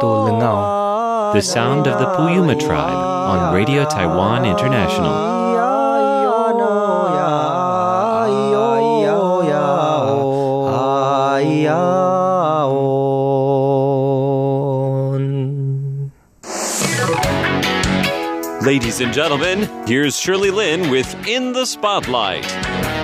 The sound of the Puyuma tribe on Radio Taiwan International. Ladies and gentlemen, here's Shirley Lin with In the Spotlight.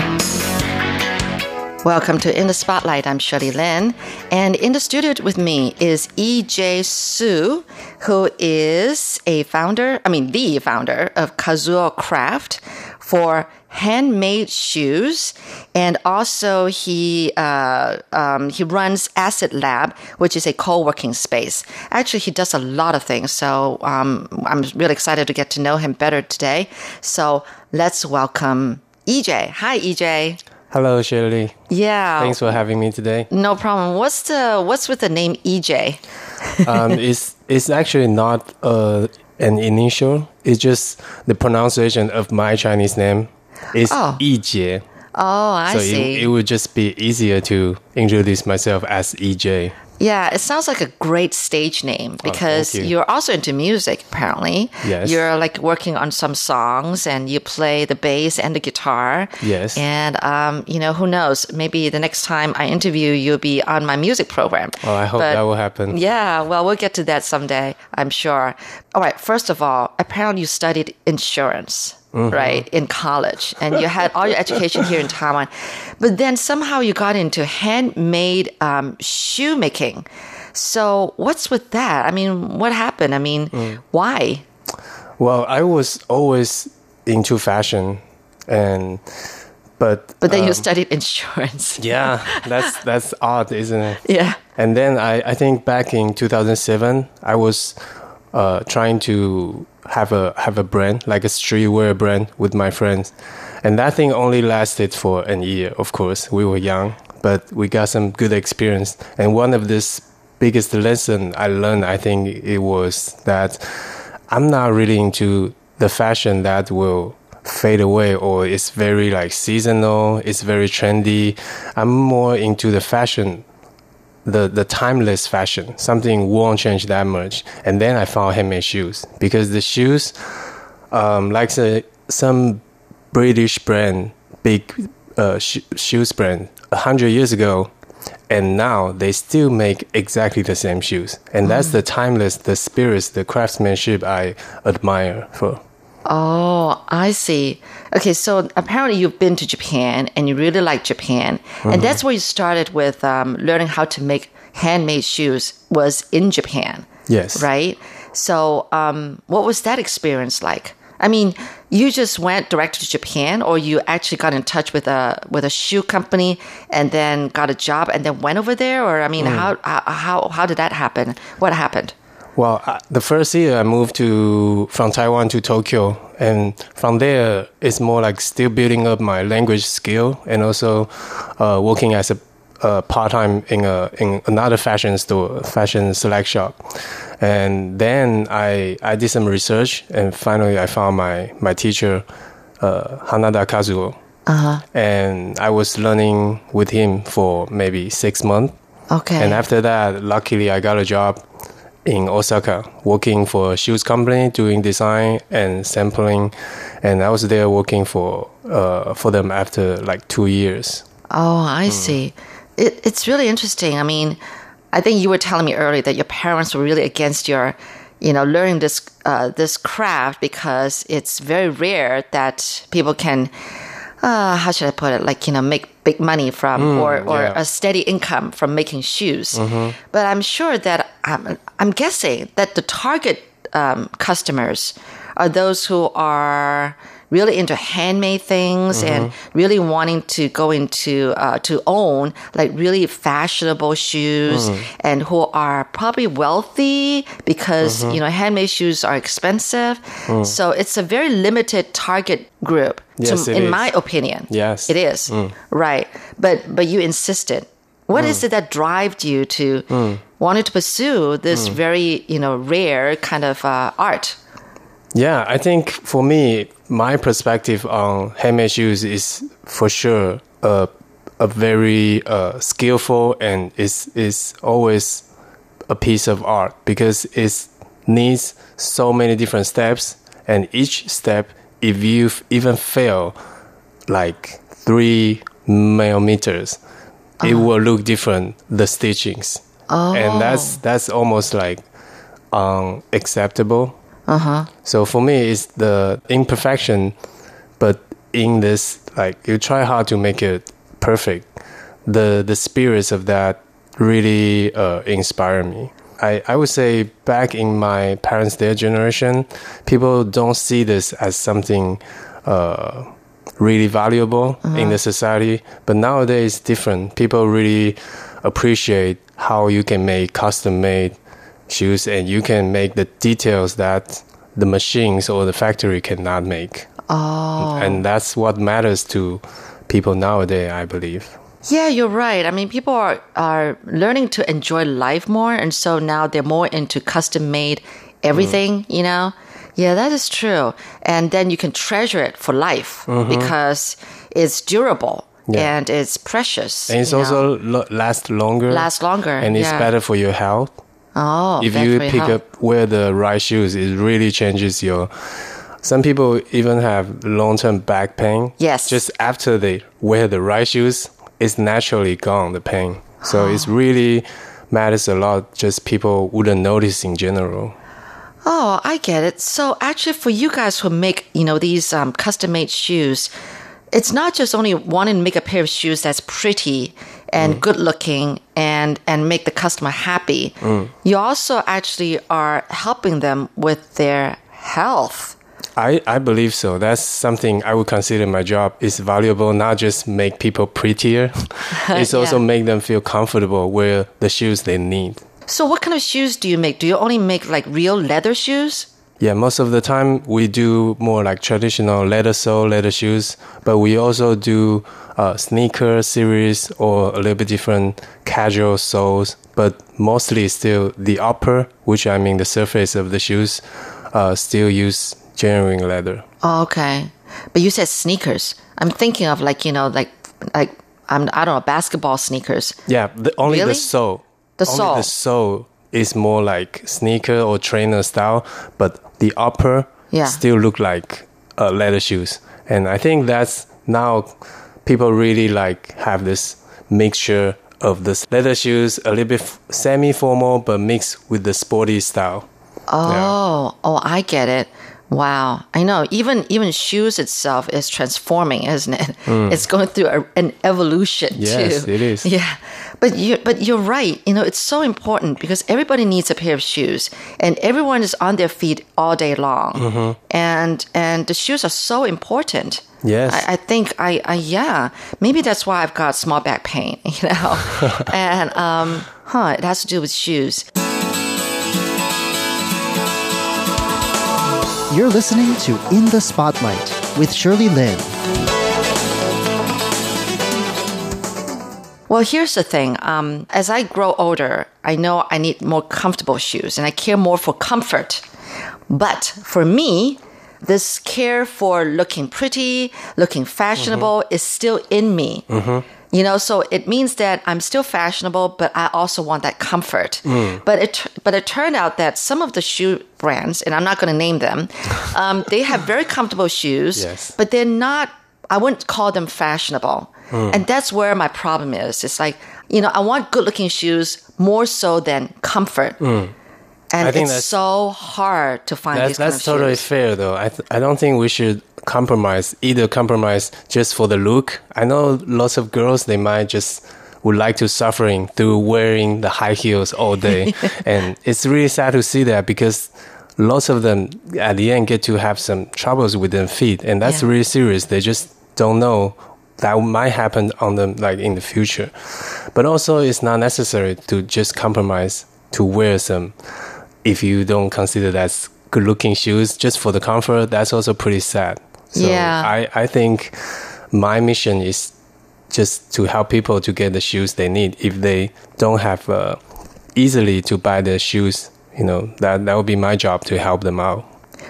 Welcome to In the Spotlight. I'm Shirley Lin. And in the studio with me is EJ Su, who is a founder, I mean, the founder of Kazuo Craft for handmade shoes, and also he uh, um, he runs Acid Lab, which is a co-working space. Actually, he does a lot of things, so um, I'm really excited to get to know him better today. So let's welcome EJ. Hi, EJ. Hello, Shirley. Yeah. Thanks for having me today. No problem. What's the what's with the name EJ? um, it's it's actually not uh, an initial. It's just the pronunciation of my Chinese name. It's Oh. Oh, I So see. it, it would just be easier to introduce myself as EJ. Yeah, it sounds like a great stage name because Oh, you. you're also into music, apparently. Yes. You're like working on some songs and you play the bass and the guitar. Yes. And, um, you know, who knows? Maybe the next time I interview you, you'll be on my music program. Well, I hope But- that will happen. Yeah, well, we'll get to that someday, I'm sure. All right, first of all, apparently you studied insurance, Mm-hmm. right, in college, and you had all your education here in Taiwan. But then somehow you got into handmade um, shoemaking. So, what's with that? I mean, what happened? I mean, Mm. why? Well, I was always into fashion, and but But then you um, studied insurance. yeah, that's that's odd, isn't it? Yeah. And then I, I think back in 2007, I was uh, trying to have a have a brand like a streetwear brand with my friends, and that thing only lasted for an year. Of course, we were young, but we got some good experience. And one of this biggest lesson I learned, I think it was that I'm not really into the fashion that will fade away or it's very like seasonal, it's very trendy. I'm more into the fashion the the timeless fashion. Something won't change that much. And then I found handmade shoes because the shoes, um, like the, some British brand, big uh, sh- shoes brand, a hundred years ago, and now they still make exactly the same shoes. And that's the timeless, the spirits, the craftsmanship I admire for. Oh, I see. Okay, so apparently you've been to Japan and you really like Japan, and that's where you started with um, learning how to make handmade shoes. Was in Japan, Yes. right? So, um, what was that experience like? I mean, you just went direct to Japan, or you actually got in touch with a with a shoe company and then got a job and then went over there, or I mean, how how how how did that happen? What happened? Well, uh, the first year I moved to from Taiwan to Tokyo, and from there it's more like still building up my language skill and also uh, working as a uh, part time in a in another fashion store, fashion select shop. And then I I did some research, and finally I found my my teacher, uh, Hanada Kazuo. And I was learning with him for maybe six months. Okay. And after that, luckily, I got a job in Osaka, working for a shoes company, doing design and sampling. And I was there working for uh, for them after like two years. Oh, I see. It, it's really interesting. I mean, I think you were telling me earlier that your parents were really against your, you know, learning this uh, this craft because it's very rare that people can, uh, how should I put it, like you know, make big money from or or yeah. a steady income from making shoes. But I'm sure that I'm, I'm guessing that the target um, customers are those who are really into handmade things and mm-hmm. really wanting to go into uh, to own like really fashionable shoes mm-hmm. and who are probably wealthy because mm-hmm. you know handmade shoes are expensive. Mm. So it's a very limited target group Yes, to, in is. my opinion. Yes. it is. Mm. Right. But but you insisted. What mm. is it that drove you to wanted to pursue this very, you know, rare kind of uh, art. Yeah, I think for me, my perspective on handmade shoes is for sure a a very uh, skillful and is is always a piece of art because it needs so many different steps, and each step, if you even fail, like three millimeters, it will look different. The stitchings, and that's that's almost like unacceptable. So for me, it's the imperfection, but in this, like you try hard to make it perfect. The the spirits of that really uh, inspire me. I, I would say back in my parents' their generation, people don't see this as something uh, really valuable in the society. But nowadays, different. People really appreciate how you can make custom made shoes and you can make the details that the machines or the factory cannot make. Oh. And that's what matters to people nowadays, I believe. Yeah, you're right. I mean, people are, are learning to enjoy life more. And so now they're more into custom made everything, mm. you know? Yeah, that is true. And then you can treasure it for life mm-hmm. because it's durable Yeah. and it's precious. And it's also lo- last longer. Last longer, And it's yeah. better for your health. oh, if you pick help- up wear the right shoes, it really changes your. Some people even have long term back pain. Yes. Just after they wear the right shoes, it's naturally gone, the pain. So it's really matters a lot, just people wouldn't notice in general. Oh, I get it. So actually, for you guys who make, you know, these um, custom made shoes, it's not just only wanting to make a pair of shoes that's pretty and mm. good looking and and make the customer happy. Mm. You also actually are helping them with their health. I, I believe so. That's something I would consider my job is valuable, not just make people prettier. it's also make them feel comfortable wear the shoes they need. So, what kind of shoes do you make? Do you only make like real leather shoes? Yeah, most of the time we do more like traditional leather sole, leather shoes, but we also do uh, sneaker series or a little bit different casual soles, but mostly still the upper, which I mean the surface of the shoes, uh, still use genuine leather. Oh, okay. But you said sneakers. I'm thinking of like, you know, like like I'm I don't know, basketball sneakers. Yeah, the, only Really? the sole. The only sole. the sole is more like sneaker or trainer style, but the upper Yeah. still look like uh, leather shoes. And I think that's now people really like have this mixture of this leather shoes, a little bit f- semi-formal, but mixed with the sporty style. Oh, oh, I get it. Wow, I know. Even even shoes itself is transforming, isn't it? It's going through a, an evolution. Yes, too. it is. Yeah, but you but you're right. You know, it's so important because everybody needs a pair of shoes, and everyone is on their feet all day long, Mm-hmm. and and the shoes are so important. Yes. I, I think I, I yeah maybe that's why I've got small back pain. You know, and um, huh, it has to do with shoes. You're listening to In the Spotlight with Shirley Lin. Well, here's the thing. Um, as I grow older, I know I need more comfortable shoes and I care more for comfort. But for me, this care for looking pretty, looking fashionable is still in me. You know, so it means that I'm still fashionable, but I also want that comfort. But it but it turned out that some of the shoe brands, and I'm not going to name them, um, they have very comfortable shoes, Yes. but they're not. I wouldn't call them fashionable, Mm. and that's where my problem is. It's like you know, I want good-looking shoes more so than comfort, mm. and I think it's that's- so hard to find That's, that's totally shoes. fair, though. I, th- I don't think we should compromise, either compromise just for the look. I know lots of girls, they might just would like to suffering through wearing the high heels all day. and it's really sad to see that because lots of them at the end get to have some troubles with their feet. And that's Yeah. really serious. They just don't know that might happen on them like in the future. But also it's not necessary to just compromise to wear some if you don't consider that's good looking shoes just for the comfort, that's also pretty sad. So Yeah. I, I think my mission is just to help people to get the shoes they need if they don't have uh, easily to buy the shoes. You know that that would be my job to help them out.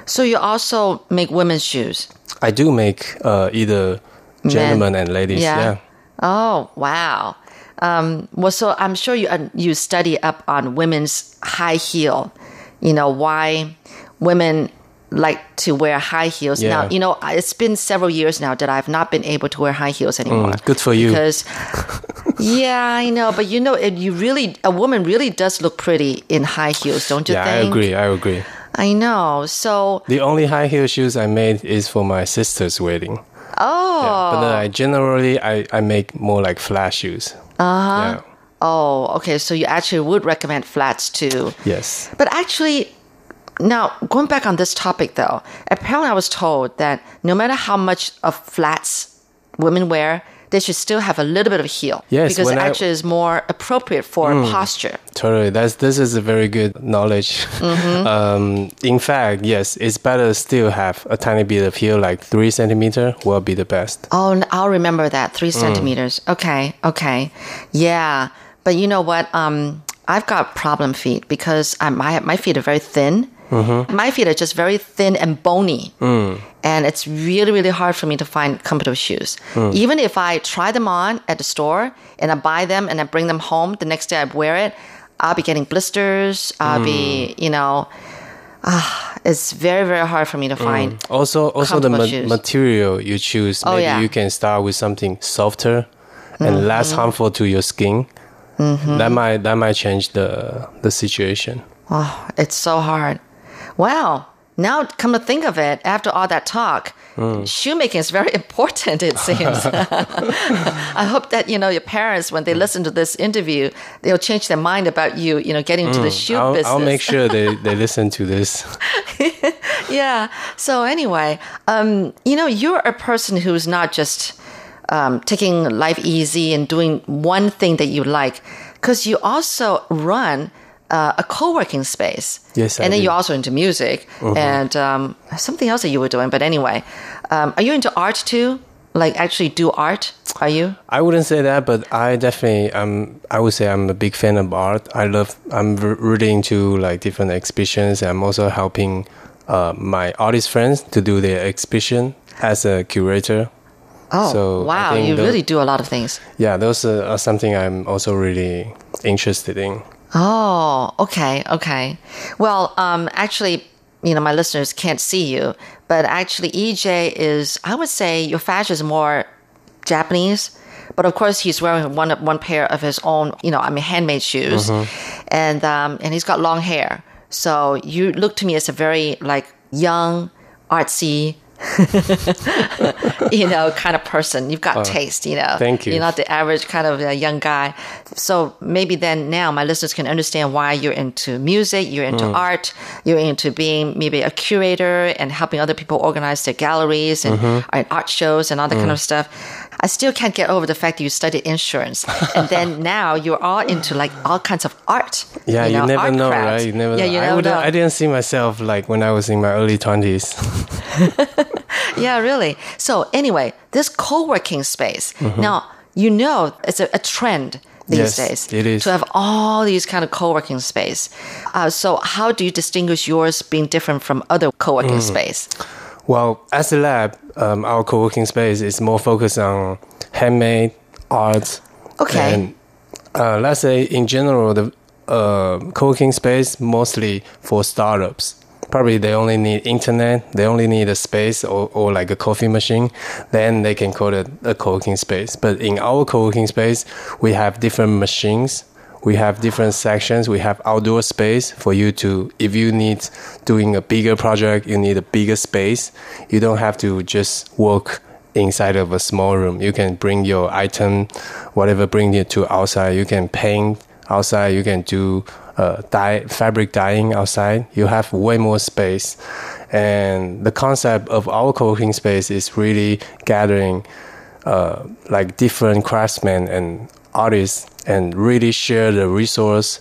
So you also make women's shoes. I do make uh, either gentlemen and ladies. Yeah. Yeah. Oh wow. Um, well, so I'm sure you uh, you study up on women's high heel. You know why women like to wear high heels. Yeah. Now you know it's been several years now that I've not been able to wear high heels anymore. Mm, good for you. Because yeah, I know, but you know, it, you really a woman really does look pretty in high heels, don't you Yeah, I agree. I agree. I know. So The only high heel shoes I made is for my sister's wedding. oh. Yeah, but then I generally I, I make more like flat shoes. Uh-huh. Oh, okay. So you actually would recommend flats too. Yes. But actually, now going back on this topic though, apparently I was told that no matter how much of flats women wear, they should still have a little bit of heel. Yes, Because it when I- actually is more appropriate for posture. Totally. That's this is a very good knowledge. Mm-hmm. Um, in fact, yes, it's better still have a tiny bit of heel, like three centimeter, will be the best. Oh, I'll remember that. Three Mm. centimeters. Okay. Okay. Yeah. But you know what? Um, I've got problem feet because I, my, my feet are very thin. Mm-hmm. My feet are just very thin and bony. Mm. And it's really, really hard for me to find comfortable shoes. Mm. Even if I try them on at the store and I buy them and I bring them home, the next day I wear it, I'll be getting blisters. I'll Mm. be, you know, ah, it's very, very hard for me to find. Also, also the ma- material you choose. Oh, maybe yeah. you can start with something softer and less Mm-hmm. harmful to your skin. That might that might change the the situation. Oh, it's so hard. Wow. Now, come to think of it, after all that talk, shoemaking is very important, it seems. I hope that, you know, your parents, when they listen to this interview, they'll change their mind about you, you know, getting into the shoe I'll, business. I'll make sure they, they listen to this. yeah. So anyway, um, you know, you're a person who's not just um, taking life easy and doing one thing that you like, because you also run uh, a co-working space. Yes, I and then do. you're also into music and um, something else that you were doing. But anyway, um, are you into art too? Like actually do art? Are you? I wouldn't say that, but I definitely um I would say I'm a big fan of art. I love I'm really into like different exhibitions. I'm also helping uh, my artist friends to do their exhibition as a curator. Oh, So, wow! You tho- really do a lot of things. Yeah, those are, are something I'm also really interested in. Oh, okay, okay. Well, um, actually, you know, my listeners can't see you, but actually, EJ is, I would say, your fashion is more Japanese. But of course, he's wearing one one pair of his own, you know, I mean, handmade shoes, and um, and he's got long hair. So you look to me as a very like young, artsy. you know, kind of person. You've got taste, you know. Thank you. You're not the average kind of uh, young guy. So maybe then now my listeners can understand why you're into music, you're into Mm. art, you're into being maybe a curator and helping other people organize their galleries and, Mm-hmm. and art shows and all that kind Mm. of stuff. I still can't get over the fact that you studied insurance, and then now you're all into like all kinds of art. Yeah, you, know, never know, crafts. right? You never yeah, know. you I, wouldn't- know. I didn't see myself like when I was in my early 20s. Yeah, really. So anyway, this co-working space. Now, you know it's a, a trend these. Yes, days it is. to have all these kind of co-working space. Uh, so how do you distinguish yours being different from other co-working Mm. space? Well, Acid Lab, um, our co-working space is more focused on handmade art. Okay. And uh, let's say in general, the uh, co-working space mostly for startups. Probably they only need internet, they only need a space or, or like a coffee machine, then they can call it a co-working space. But in our co-working space, we have different machines we have different sections. We have outdoor space for you to if you need doing a bigger project you need a bigger space. You don't have to just work inside of a small room. You can bring your item whatever bring it to outside. You can paint outside. You can do uh, dye fabric dyeing outside. You have way more space. And the concept of our co-working space is really gathering uh, like different craftsmen and artists and really share the resource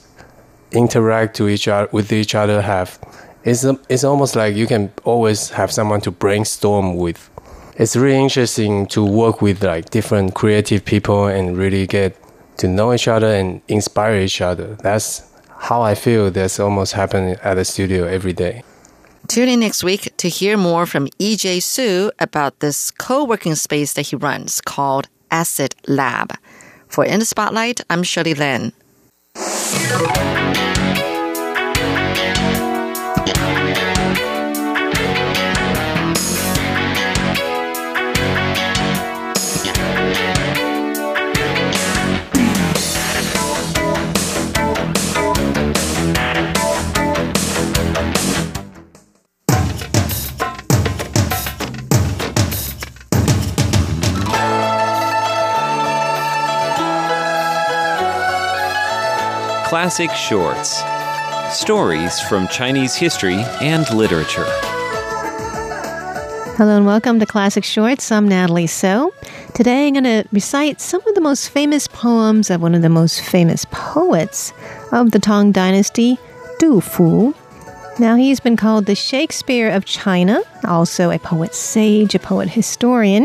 interact to each other with each other have it's, it's almost like you can always have someone to brainstorm with it's really interesting to work with like different creative people and really get to know each other and inspire each other that's how I feel that's almost happening at the studio every day. Tune in next week to hear more from EJ Su about this co-working space that he runs called Acid Lab. For In the Spotlight, I'm Shirley Lin. Classic Shorts Stories from Chinese history and literature. Hello and welcome to Classic Shorts. I'm Natalie So. Today I'm going to recite some of the most famous poems of one of the most famous poets of the Tang Dynasty, Du Fu. Now, he's been called the Shakespeare of China, also a poet sage, a poet historian.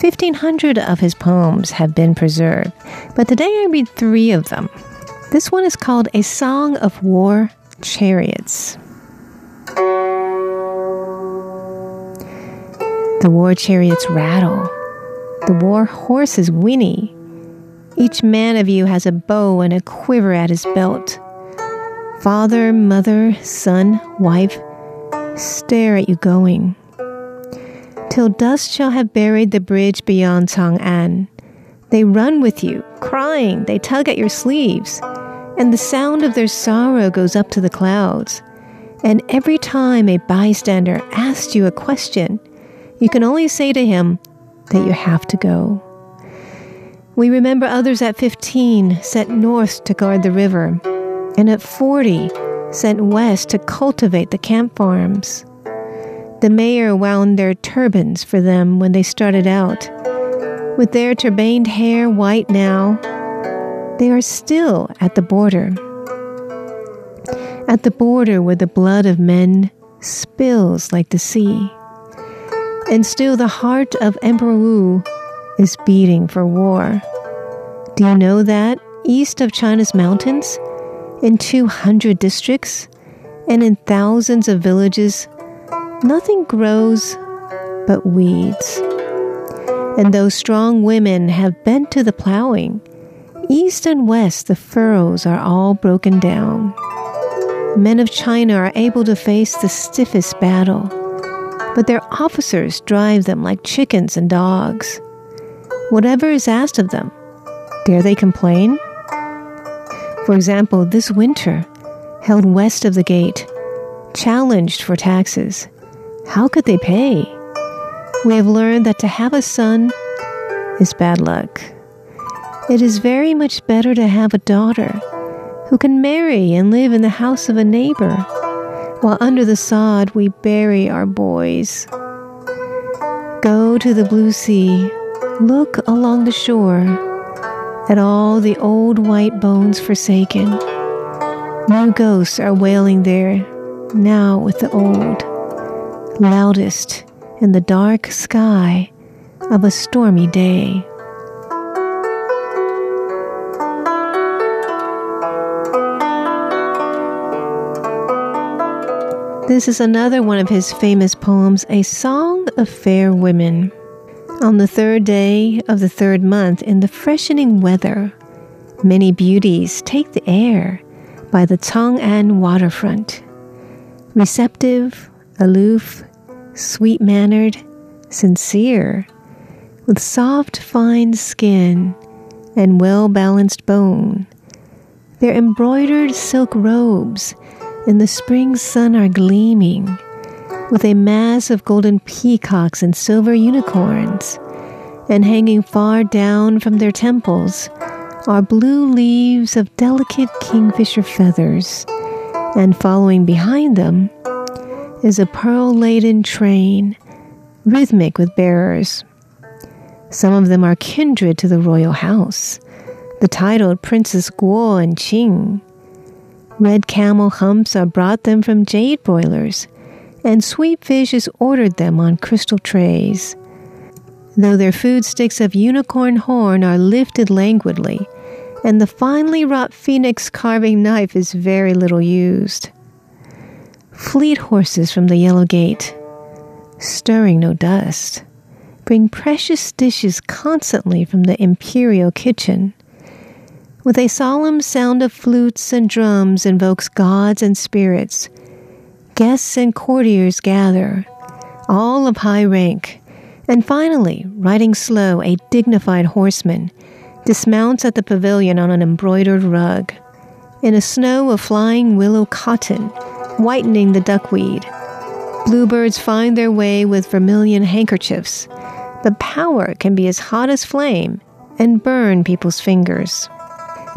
1,500 of his poems have been preserved, but today I read three of them. This one is called A Song of War Chariots. The war chariots rattle. The war horses whinny. Each man of you has a bow and a quiver at his belt. Father, mother, son, wife stare at you going. Till dust shall have buried the bridge beyond Chang'an. They run with you, crying, they tug at your sleeves and the sound of their sorrow goes up to the clouds. And every time a bystander asks you a question, you can only say to him that you have to go. We remember others at 15 sent north to guard the river, and at 40 sent west to cultivate the camp farms. The mayor wound their turbans for them when they started out. With their turbaned hair white now, they are still at the border. At the border where the blood of men spills like the sea. And still the heart of Emperor Wu is beating for war. Do you know that east of China's mountains, in 200 districts, and in thousands of villages, nothing grows but weeds. And those strong women have bent to the plowing East and west, the furrows are all broken down. Men of China are able to face the stiffest battle, but their officers drive them like chickens and dogs. Whatever is asked of them, dare they complain? For example, this winter, held west of the gate, challenged for taxes, how could they pay? We have learned that to have a son is bad luck. It is very much better to have a daughter who can marry and live in the house of a neighbor, while under the sod we bury our boys. Go to the blue sea, look along the shore at all the old white bones forsaken. New ghosts are wailing there, now with the old, loudest in the dark sky of a stormy day. This is another one of his famous poems, A Song of Fair Women. On the third day of the third month, in the freshening weather, many beauties take the air by the Chang'an waterfront. Receptive, aloof, sweet mannered, sincere, with soft, fine skin and well balanced bone. Their embroidered silk robes in the spring sun are gleaming with a mass of golden peacocks and silver unicorns, and hanging far down from their temples are blue leaves of delicate kingfisher feathers, and following behind them is a pearl laden train, rhythmic with bearers. Some of them are kindred to the royal house, the titled Princess Guo and Qin Red camel humps are brought them from jade boilers, and sweet fish is ordered them on crystal trays. Though their food sticks of unicorn horn are lifted languidly, and the finely wrought phoenix carving knife is very little used. Fleet horses from the Yellow Gate, stirring no dust, bring precious dishes constantly from the imperial kitchen. With a solemn sound of flutes and drums invokes gods and spirits. Guests and courtiers gather, all of high rank, and finally, riding slow, a dignified horseman dismounts at the pavilion on an embroidered rug. In a snow of flying willow cotton, whitening the duckweed, bluebirds find their way with vermilion handkerchiefs. The power can be as hot as flame and burn people's fingers.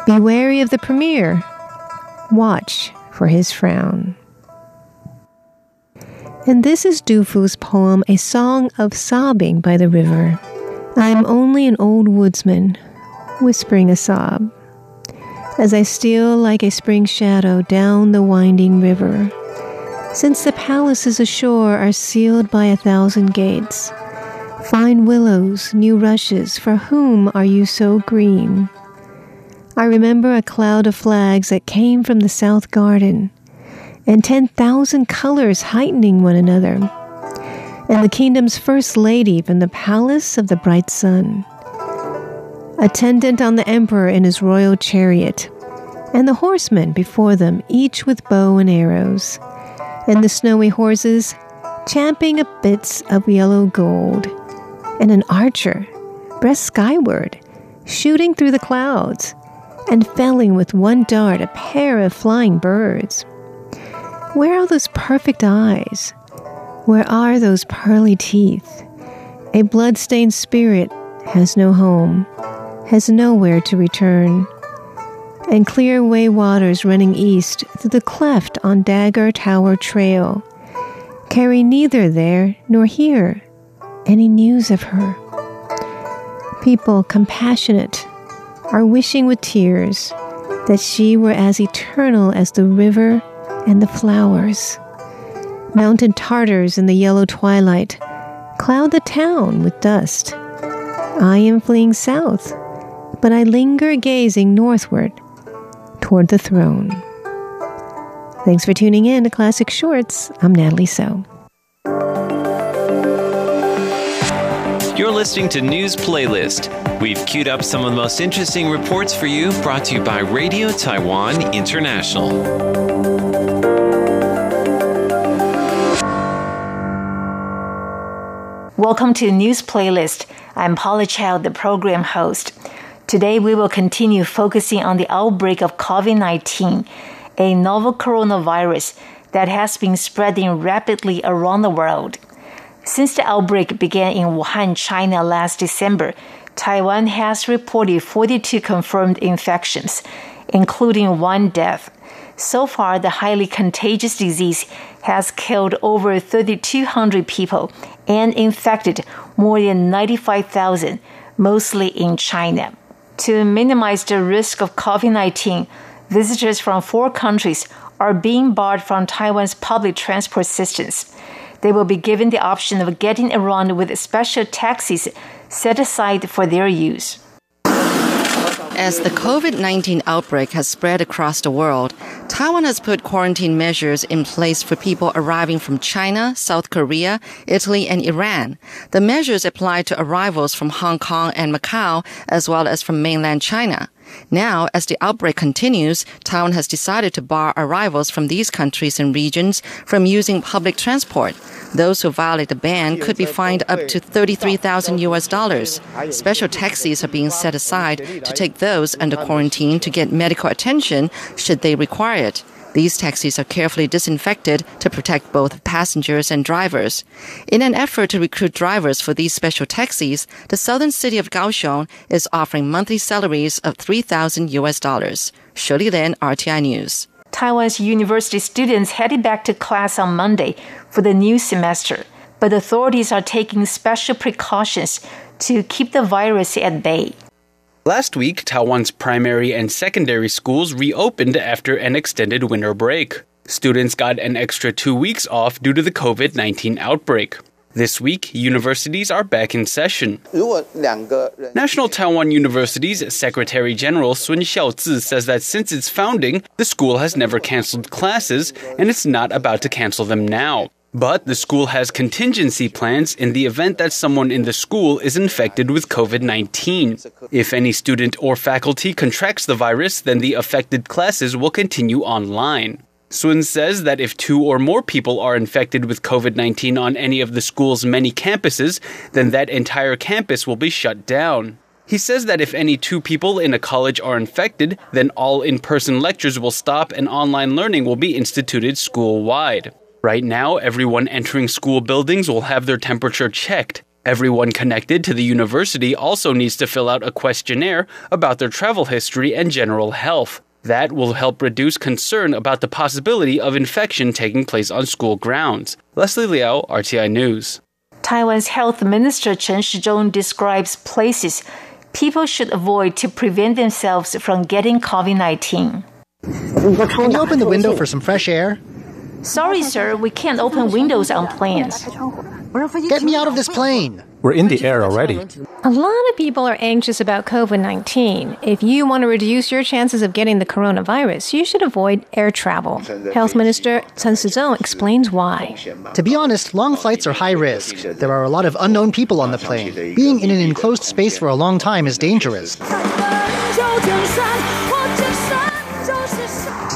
Be wary of the premier. Watch for his frown. And this is Du Fu's poem, A Song of Sobbing by the River. I am only an old woodsman, whispering a sob, as I steal like a spring shadow down the winding river. Since the palaces ashore are sealed by a thousand gates, fine willows, new rushes, for whom are you so green? I remember a cloud of flags that came from the south garden and 10,000 colors heightening one another, and the kingdom's first lady from the palace of the bright sun, attendant on the emperor in his royal chariot, and the horsemen before them, each with bow and arrows, and the snowy horses champing up bits of yellow gold, and an archer, breast skyward, shooting through the clouds, and felling with one dart a pair of flying birds. Where are those perfect eyes? Where are those pearly teeth? A blood-stained spirit has no home, has nowhere to return. And clear Wei waters running east through the cleft on Dagger Tower Trail carry neither there nor here any news of her. People compassionate are wishing with tears that she were as eternal as the river and the flowers. Mountain Tartars in the yellow twilight cloud the town with dust. I am fleeing south, but I linger gazing northward toward the throne. Thanks for tuning in to Classic Shorts. I'm Natalie So. Listening to News Playlist. We've queued up some of the most interesting reports for you, brought to you by Radio Taiwan International. Welcome to News Playlist. I'm Paula Chow, the program host. Today we will continue focusing on the outbreak of COVID 19, a novel coronavirus that has been spreading rapidly around the world. Since the outbreak began in Wuhan, China last December, Taiwan has reported 42 confirmed infections, including one death. So far, the highly contagious disease has killed over 3,200 people and infected more than 95,000, mostly in China. To minimize the risk of COVID 19, visitors from four countries are being barred from Taiwan's public transport systems. They will be given the option of getting around with special taxis set aside for their use. As the COVID 19 outbreak has spread across the world, Taiwan has put quarantine measures in place for people arriving from China, South Korea, Italy, and Iran. The measures apply to arrivals from Hong Kong and Macau, as well as from mainland China. Now, as the outbreak continues, Taiwan has decided to bar arrivals from these countries and regions from using public transport. Those who violate the ban could be fined up to 33,000 US dollars. Special taxis are being set aside to take those under quarantine to get medical attention should they require it. These taxis are carefully disinfected to protect both passengers and drivers. In an effort to recruit drivers for these special taxis, the southern city of Kaohsiung is offering monthly salaries of 3,000 US dollars. Shirley Lin, RTI News. Taiwan's university students headed back to class on Monday for the new semester, but authorities are taking special precautions to keep the virus at bay. Last week, Taiwan's primary and secondary schools reopened after an extended winter break. Students got an extra two weeks off due to the COVID 19 outbreak. This week, universities are back in session. National Taiwan University's Secretary General Sun Xiaozi says that since its founding, the school has never canceled classes, and it's not about to cancel them now. But the school has contingency plans in the event that someone in the school is infected with COVID 19. If any student or faculty contracts the virus, then the affected classes will continue online. Sun says that if two or more people are infected with COVID 19 on any of the school's many campuses, then that entire campus will be shut down. He says that if any two people in a college are infected, then all in person lectures will stop and online learning will be instituted school wide. Right now, everyone entering school buildings will have their temperature checked. Everyone connected to the university also needs to fill out a questionnaire about their travel history and general health. That will help reduce concern about the possibility of infection taking place on school grounds. Leslie Liao, RTI News. Taiwan's Health Minister Chen Shizhong describes places people should avoid to prevent themselves from getting COVID 19. Can you open the window for some fresh air? Sorry, sir, we can't open windows on planes. Get me out of this plane. We're in the air already. A lot of people are anxious about COVID 19. If you want to reduce your chances of getting the coronavirus, you should avoid air travel. Health Minister Chen Shizhong explains why. To be honest, long flights are high risk. There are a lot of unknown people on the plane. Being in an enclosed space for a long time is dangerous.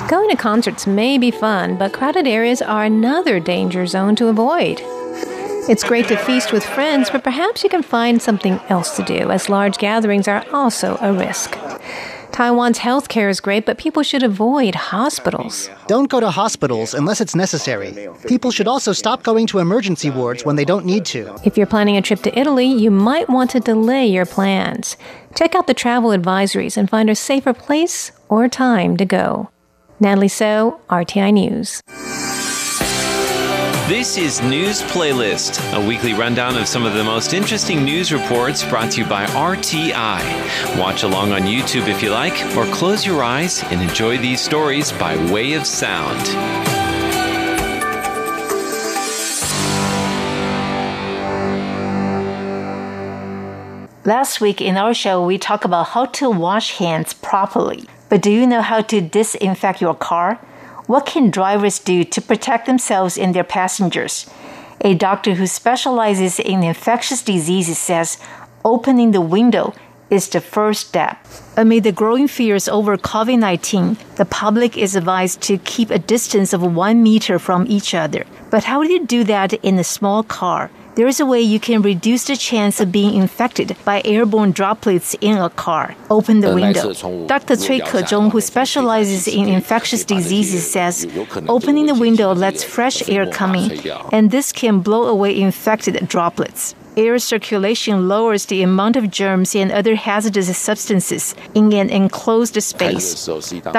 Going to concerts may be fun, but crowded areas are another danger zone to avoid. It's great to feast with friends, but perhaps you can find something else to do, as large gatherings are also a risk. Taiwan's healthcare is great, but people should avoid hospitals. Don't go to hospitals unless it's necessary. People should also stop going to emergency wards when they don't need to. If you're planning a trip to Italy, you might want to delay your plans. Check out the travel advisories and find a safer place or time to go. Natalie So, RTI News. This is News Playlist, a weekly rundown of some of the most interesting news reports brought to you by RTI. Watch along on YouTube if you like, or close your eyes and enjoy these stories by way of sound. Last week in our show, we talked about how to wash hands properly. But do you know how to disinfect your car? What can drivers do to protect themselves and their passengers? A doctor who specializes in infectious diseases says opening the window is the first step. Amid the growing fears over COVID 19, the public is advised to keep a distance of one meter from each other. But how do you do that in a small car? There is a way you can reduce the chance of being infected by airborne droplets in a car. Open the window. Dr. Cui Kezhong, who specializes in infectious diseases, says opening the window lets fresh air come in, and this can blow away infected droplets air circulation lowers the amount of germs and other hazardous substances in an enclosed space.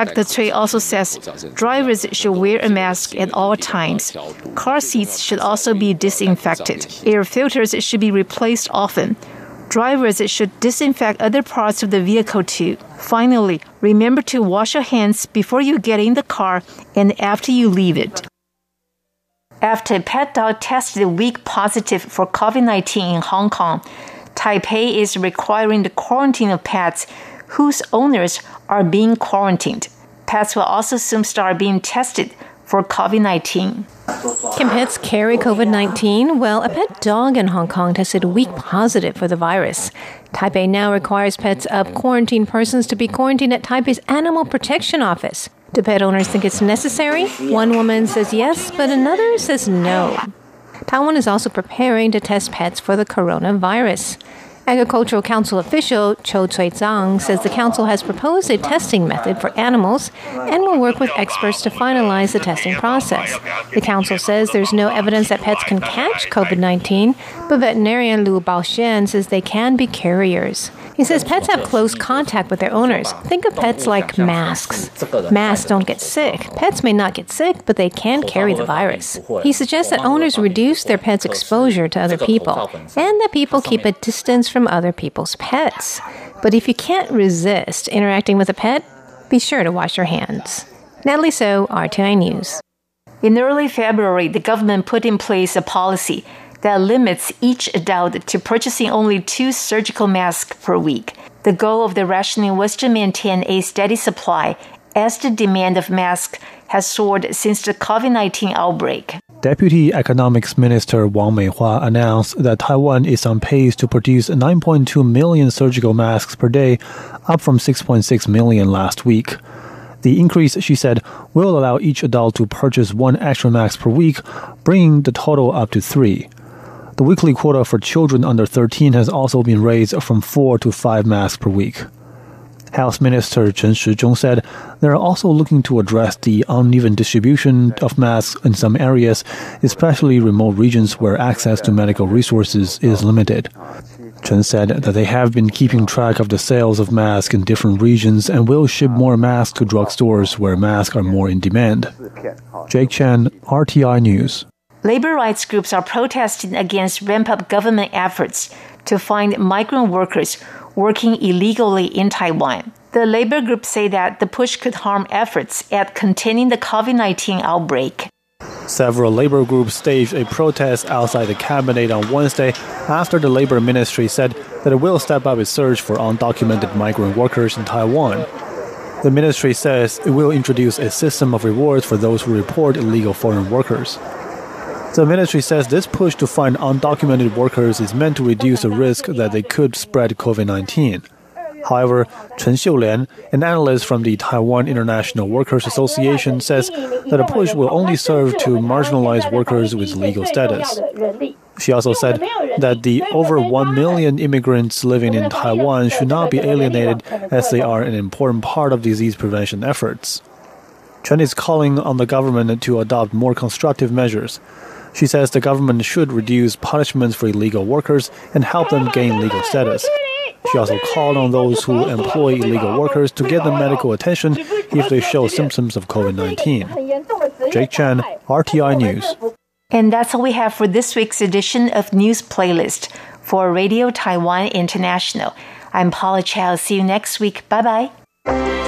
Dr. Cui also says drivers should wear a mask at all times. Car seats should also be disinfected. Air filters should be replaced often. Drivers should disinfect other parts of the vehicle too. Finally, remember to wash your hands before you get in the car and after you leave it. After a pet dog tested a weak positive for COVID 19 in Hong Kong, Taipei is requiring the quarantine of pets whose owners are being quarantined. Pets will also soon start being tested for COVID 19. Can pets carry COVID 19? Well, a pet dog in Hong Kong tested a weak positive for the virus. Taipei now requires pets of quarantined persons to be quarantined at Taipei's Animal Protection Office. Do pet owners think it's necessary? One woman says yes, but another says no. Taiwan is also preparing to test pets for the coronavirus. Agricultural Council official Cho Cui Zhang says the council has proposed a testing method for animals and will work with experts to finalize the testing process. The council says there's no evidence that pets can catch COVID 19, but veterinarian Lu Baoxian says they can be carriers. He says pets have close contact with their owners. Think of pets like masks. Masks don't get sick. Pets may not get sick, but they can carry the virus. He suggests that owners reduce their pets' exposure to other people and that people keep a distance from other people's pets. But if you can't resist interacting with a pet, be sure to wash your hands. Natalie So, RTI News. In early February, the government put in place a policy that limits each adult to purchasing only two surgical masks per week. The goal of the rationing was to maintain a steady supply as the demand of masks has soared since the COVID 19 outbreak. Deputy Economics Minister Wang Meihua announced that Taiwan is on pace to produce 9.2 million surgical masks per day, up from 6.6 million last week. The increase, she said, will allow each adult to purchase one extra mask per week, bringing the total up to three. The weekly quota for children under 13 has also been raised from four to five masks per week. Health Minister Chen Shizhong said they are also looking to address the uneven distribution of masks in some areas, especially remote regions where access to medical resources is limited. Chen said that they have been keeping track of the sales of masks in different regions and will ship more masks to drugstores where masks are more in demand. Jake Chen, RTI News. Labor rights groups are protesting against ramp up government efforts to find migrant workers working illegally in Taiwan. The labor groups say that the push could harm efforts at containing the COVID 19 outbreak. Several labor groups staged a protest outside the cabinet on Wednesday after the labor ministry said that it will step up its search for undocumented migrant workers in Taiwan. The ministry says it will introduce a system of rewards for those who report illegal foreign workers. The ministry says this push to find undocumented workers is meant to reduce the risk that they could spread COVID 19. However, Chen Xiulian, an analyst from the Taiwan International Workers Association, says that a push will only serve to marginalize workers with legal status. She also said that the over 1 million immigrants living in Taiwan should not be alienated as they are an important part of disease prevention efforts. Chen is calling on the government to adopt more constructive measures she says the government should reduce punishments for illegal workers and help them gain legal status. She also called on those who employ illegal workers to get them medical attention if they show symptoms of COVID 19. Jake Chen, RTI News. And that's all we have for this week's edition of News Playlist for Radio Taiwan International. I'm Paula Chow. See you next week. Bye bye.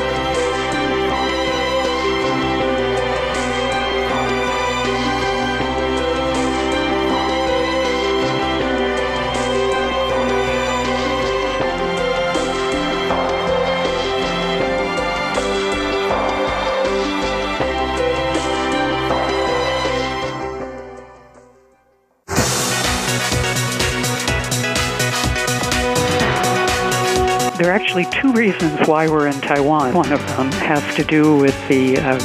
Actually two reasons why we're in Taiwan. One of them has to do with the uh,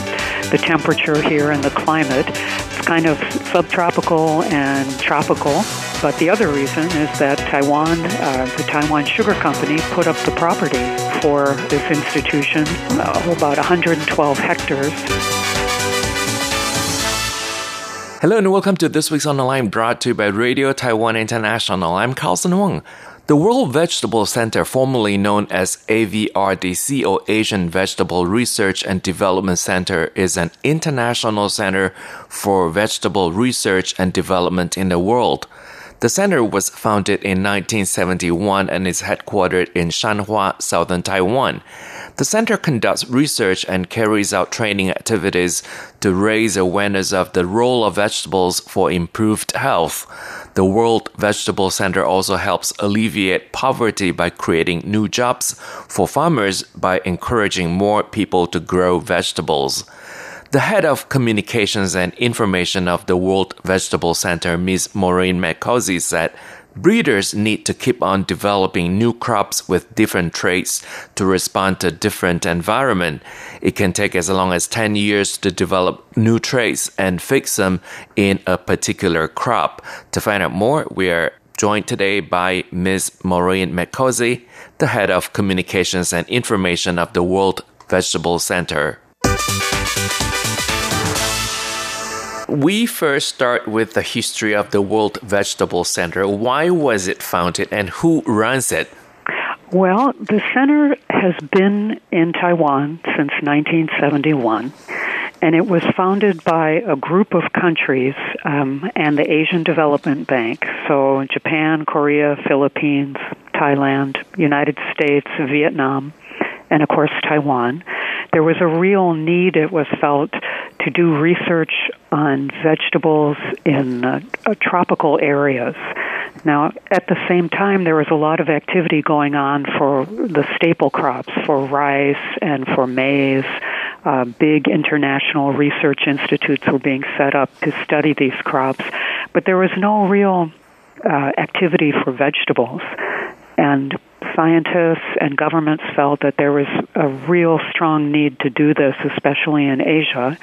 the temperature here and the climate. It's kind of subtropical and tropical. But the other reason is that Taiwan, uh, the Taiwan Sugar Company, put up the property for this institution, uh, about 112 hectares. Hello and welcome to this week's On the Line brought to you by Radio Taiwan International. I'm Carlson Wong. The World Vegetable Center, formerly known as AVRDC or Asian Vegetable Research and Development Center, is an international center for vegetable research and development in the world. The center was founded in 1971 and is headquartered in Shanhua, southern Taiwan. The center conducts research and carries out training activities to raise awareness of the role of vegetables for improved health. The World Vegetable Center also helps alleviate poverty by creating new jobs for farmers by encouraging more people to grow vegetables. The head of communications and information of the World Vegetable Center, Ms. Maureen Mecozzi, said breeders need to keep on developing new crops with different traits to respond to different environment. It can take as long as 10 years to develop new traits and fix them in a particular crop. To find out more, we are joined today by Ms. Maureen Mecozzi, the head of communications and information of the World Vegetable Center we first start with the history of the World Vegetable Center. Why was it founded and who runs it? Well, the center has been in Taiwan since 1971, and it was founded by a group of countries um, and the Asian Development Bank. So, Japan, Korea, Philippines, Thailand, United States, Vietnam, and of course, Taiwan. There was a real need, it was felt, to do research on vegetables in uh, uh, tropical areas. Now, at the same time, there was a lot of activity going on for the staple crops, for rice and for maize. Uh, big international research institutes were being set up to study these crops, but there was no real uh, activity for vegetables. And scientists and governments felt that there was a real strong need to do this, especially in Asia,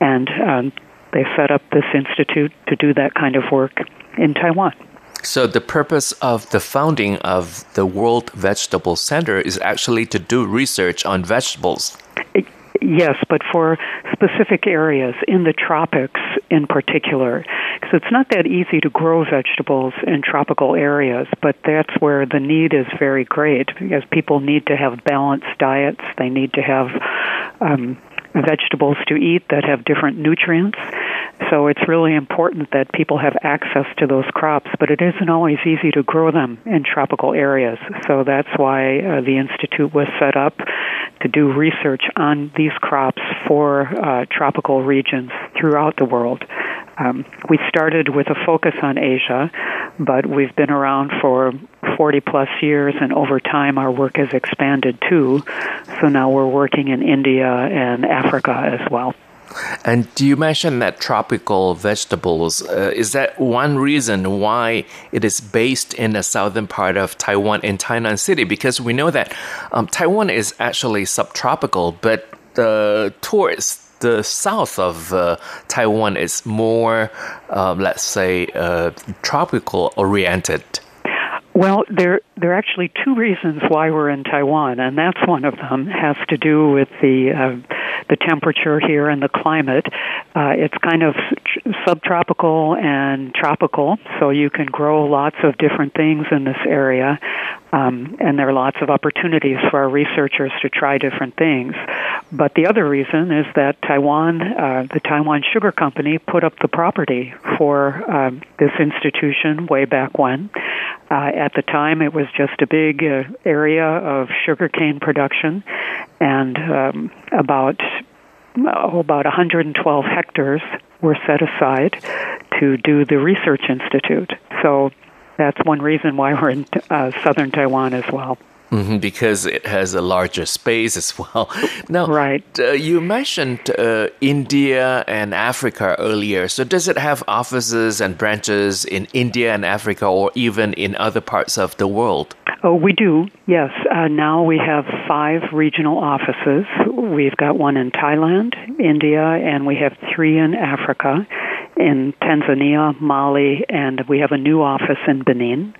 and um, they set up this institute to do that kind of work in Taiwan. So, the purpose of the founding of the World Vegetable Center is actually to do research on vegetables. Yes, but for specific areas in the tropics in particular. Because it's not that easy to grow vegetables in tropical areas, but that's where the need is very great because people need to have balanced diets. They need to have um, vegetables to eat that have different nutrients. So it's really important that people have access to those crops, but it isn't always easy to grow them in tropical areas. So that's why uh, the Institute was set up to do research on these crops for uh, tropical regions throughout the world. Um, we started with a focus on Asia, but we've been around for 40 plus years, and over time our work has expanded too. So now we're working in India and Africa as well. And do you mentioned that tropical vegetables. Uh, is that one reason why it is based in the southern part of Taiwan in Tainan City? Because we know that um, Taiwan is actually subtropical, but the the south of uh, Taiwan is more, uh, let's say, uh, tropical oriented. Well, there there are actually two reasons why we're in Taiwan, and that's one of them has to do with the uh, the temperature here and the climate. Uh, it's kind of subtropical and tropical, so you can grow lots of different things in this area. Um, and there are lots of opportunities for our researchers to try different things. But the other reason is that Taiwan, uh, the Taiwan Sugar Company, put up the property for uh, this institution way back when. Uh, at the time, it was just a big uh, area of sugarcane production, and um, about oh, about 112 hectares were set aside to do the research institute. So that's one reason why we're in uh, southern Taiwan as well. Mm-hmm, because it has a larger space as well. Now, right. Uh, you mentioned uh, India and Africa earlier. So, does it have offices and branches in India and Africa, or even in other parts of the world? Oh, we do. Yes. Uh, now we have five regional offices. We've got one in Thailand, India, and we have three in Africa, in Tanzania, Mali, and we have a new office in Benin.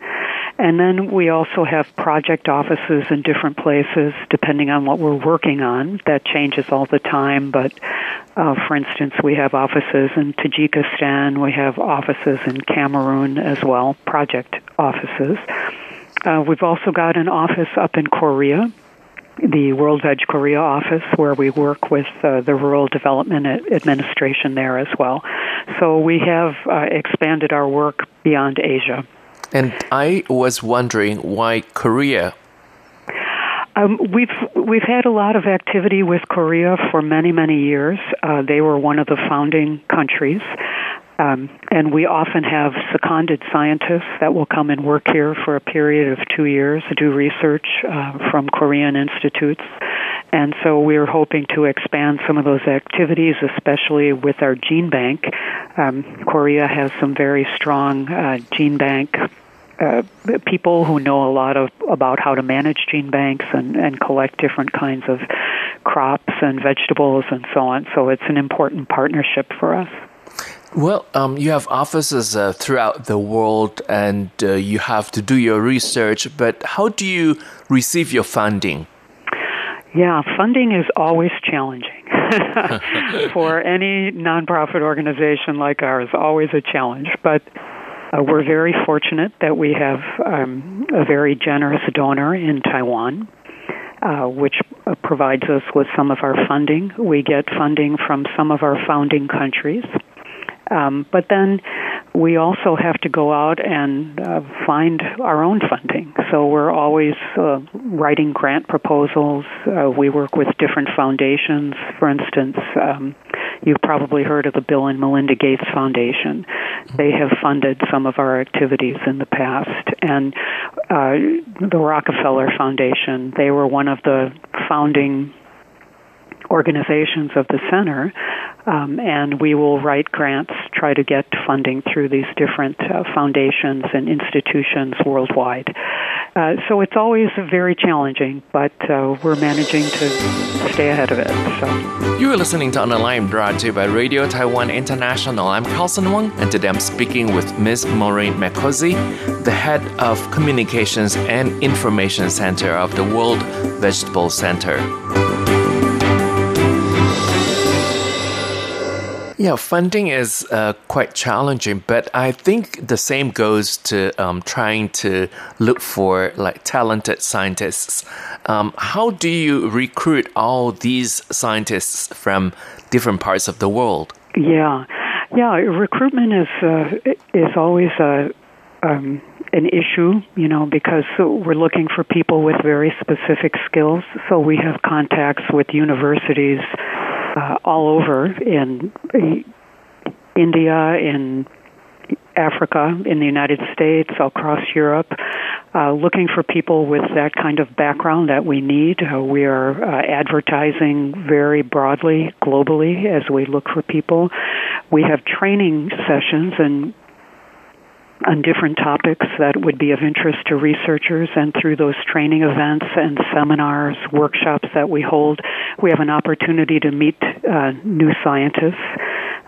And then we also have project offices in different places depending on what we're working on. That changes all the time, but uh, for instance, we have offices in Tajikistan, we have offices in Cameroon as well, project offices. Uh, we've also got an office up in Korea, the World Veg Korea office, where we work with uh, the Rural Development Administration there as well. So we have uh, expanded our work beyond Asia. And I was wondering why Korea. Um, we've we've had a lot of activity with Korea for many many years. Uh, they were one of the founding countries, um, and we often have seconded scientists that will come and work here for a period of two years to do research uh, from Korean institutes. And so we're hoping to expand some of those activities, especially with our gene bank. Um, Korea has some very strong uh, gene bank uh, people who know a lot of about how to manage gene banks and, and collect different kinds of crops and vegetables and so on. So it's an important partnership for us. Well, um, you have offices uh, throughout the world and uh, you have to do your research, but how do you receive your funding? Yeah, funding is always challenging. For any nonprofit organization like ours, always a challenge. But uh, we're very fortunate that we have um, a very generous donor in Taiwan, uh, which uh, provides us with some of our funding. We get funding from some of our founding countries. Um, but then we also have to go out and uh, find our own funding. So we're always uh, writing grant proposals. Uh, we work with different foundations. For instance, um, you've probably heard of the Bill and Melinda Gates Foundation. They have funded some of our activities in the past. And uh, the Rockefeller Foundation, they were one of the founding organizations of the center, um, and we will write grants, try to get funding through these different uh, foundations and institutions worldwide. Uh, so it's always very challenging, but uh, we're managing to stay ahead of it. So you are listening to On Line, brought to you by Radio Taiwan International. I'm Carlson Wong, and today I'm speaking with Ms. Maureen Mecozzi, the head of Communications and Information Center of the World Vegetable Center. Yeah, funding is uh, quite challenging, but I think the same goes to um, trying to look for like talented scientists. Um, how do you recruit all these scientists from different parts of the world? Yeah, yeah, recruitment is uh, is always a um, an issue, you know, because we're looking for people with very specific skills. So we have contacts with universities uh, all over in India, in Africa, in the United States, across Europe, uh, looking for people with that kind of background that we need. Uh, we are uh, advertising very broadly, globally, as we look for people. We have training sessions and on different topics that would be of interest to researchers and through those training events and seminars, workshops that we hold, we have an opportunity to meet uh, new scientists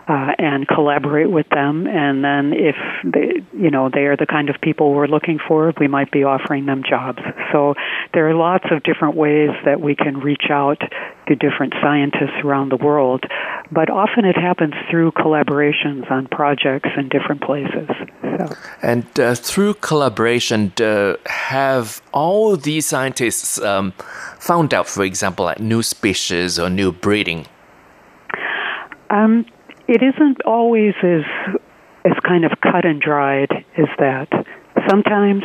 uh, and collaborate with them. And then if they, you know, they are the kind of people we're looking for, we might be offering them jobs. So there are lots of different ways that we can reach out to different scientists around the world. But often it happens through collaborations on projects in different places. So. And uh, through collaboration, uh, have all these scientists um, found out, for example, like new species or new breeding? Um, it isn't always as as kind of cut and dried as that. Sometimes,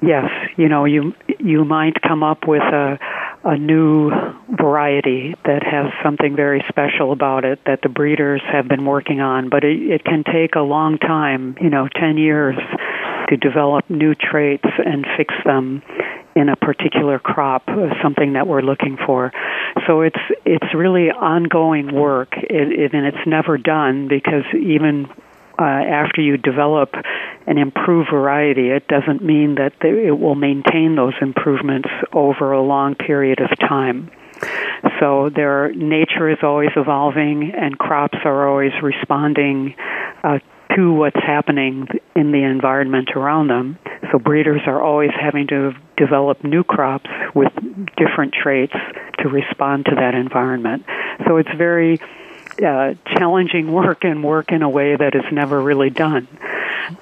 yes, you know, you you might come up with a a new variety that has something very special about it that the breeders have been working on, but it, it can take a long time, you know, 10 years to develop new traits and fix them in a particular crop, something that we're looking for. So it's it's really ongoing work, it, it, and it's never done because even uh, after you develop an improved variety, it doesn't mean that it will maintain those improvements over a long period of time. So their nature is always evolving, and crops are always responding uh, to what's happening in the environment around them. So breeders are always having to develop new crops with different traits to respond to that environment. So it's very uh, challenging work and work in a way that is never really done.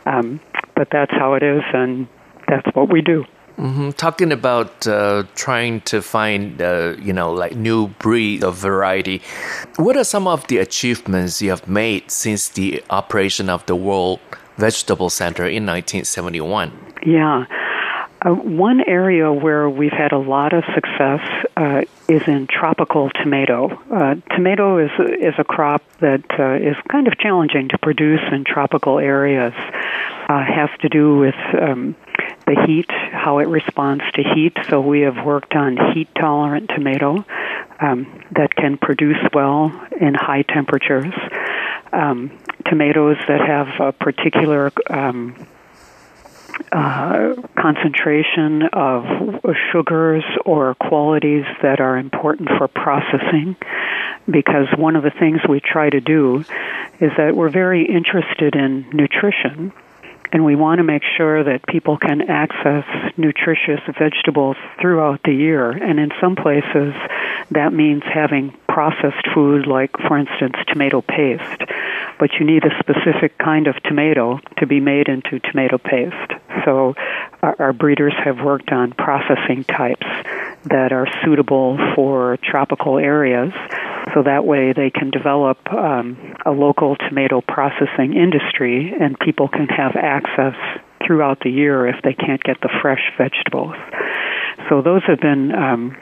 Um, but that's how it is, and that's what we do. Mm-hmm. Talking about uh, trying to find, uh, you know, like new breed of variety, what are some of the achievements you have made since the operation of the World Vegetable Center in 1971? Yeah. Uh, one area where we've had a lot of success uh, is in tropical tomato. Uh, tomato is is a crop that uh, is kind of challenging to produce in tropical areas. Uh, has to do with um, the heat, how it responds to heat. So we have worked on heat tolerant tomato um, that can produce well in high temperatures. Um, tomatoes that have a particular um, uh, concentration of sugars or qualities that are important for processing. Because one of the things we try to do is that we're very interested in nutrition and we want to make sure that people can access nutritious vegetables throughout the year. And in some places, that means having processed food, like, for instance, tomato paste. But you need a specific kind of tomato to be made into tomato paste. So our, our breeders have worked on processing types that are suitable for tropical areas so that way they can develop um, a local tomato processing industry and people can have access throughout the year if they can't get the fresh vegetables. So those have been um,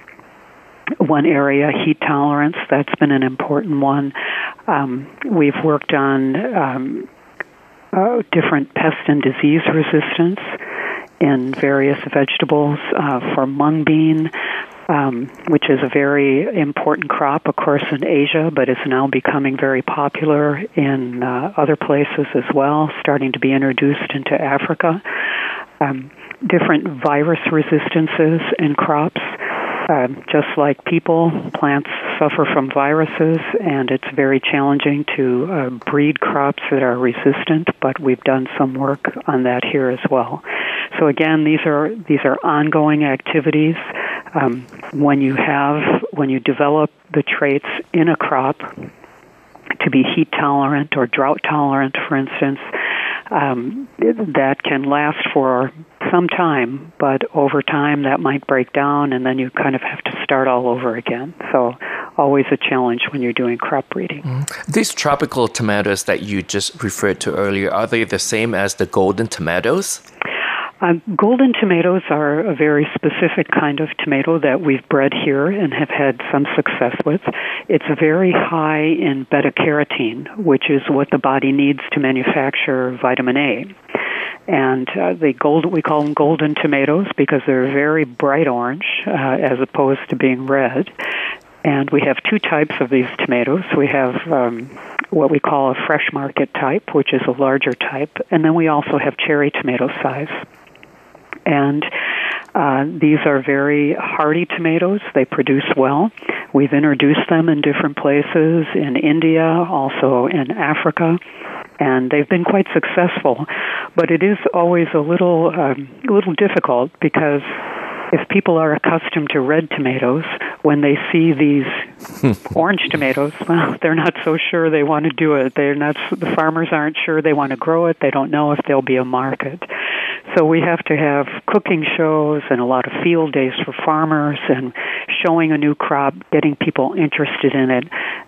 one area, heat tolerance, that's been an important one. Um, we've worked on um, uh, different pest and disease resistance in various vegetables uh, for mung bean, um, which is a very important crop, of course, in Asia, but is now becoming very popular in uh, other places as well, starting to be introduced into Africa. Um, different virus resistances in crops. Um, just like people, plants suffer from viruses, and it's very challenging to uh, breed crops that are resistant. But we've done some work on that here as well. So again, these are these are ongoing activities. Um, when you have when you develop the traits in a crop to be heat tolerant or drought tolerant, for instance, um, that can last for some time, but over time that might break down, and then you kind of have to start all over again. So, always a challenge when you're doing crop breeding. Mm. These tropical tomatoes that you just referred to earlier, are they the same as the golden tomatoes? Um, golden tomatoes are a very specific kind of tomato that we've bred here and have had some success with. It's very high in beta carotene, which is what the body needs to manufacture vitamin A. And uh, the gold, we call them golden tomatoes because they're very bright orange uh, as opposed to being red. And we have two types of these tomatoes. We have um, what we call a fresh market type, which is a larger type, and then we also have cherry tomato size and uh, these are very hardy tomatoes. They produce well. We've introduced them in different places in India, also in Africa, and they've been quite successful. But it is always a little, um, a little difficult because if people are accustomed to red tomatoes, when they see these orange tomatoes, well, they're not so sure they want to do it. They're not. The farmers aren't sure they want to grow it. They don't know if there'll be a market. So we have to have cooking shows and a lot of field days for farmers and showing a new crop, getting people interested in it,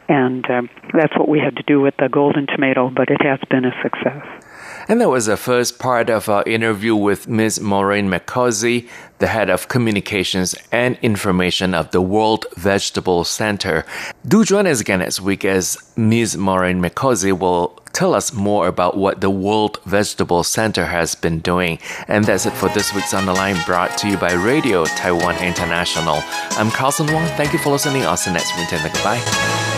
and um, that's what we had to do with the golden tomato. But it has been a success. And that was the first part of our interview with Ms. Maureen Mecozzi, the head of communications and information of the World Vegetable Center. Do join us again next week as Ms. Maureen Mecozzi will tell us more about what the World Vegetable Center has been doing. And that's it for this week's On the Line brought to you by Radio Taiwan International. I'm Carlson Wong. Thank you for listening. I'll see you next week. Goodbye.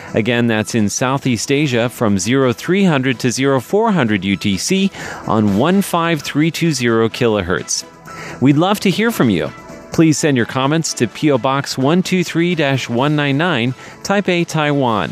Again, that's in Southeast Asia from 0300 to 0400 UTC on 15320 kilohertz. We'd love to hear from you. Please send your comments to PO Box 123 199, Taipei, Taiwan.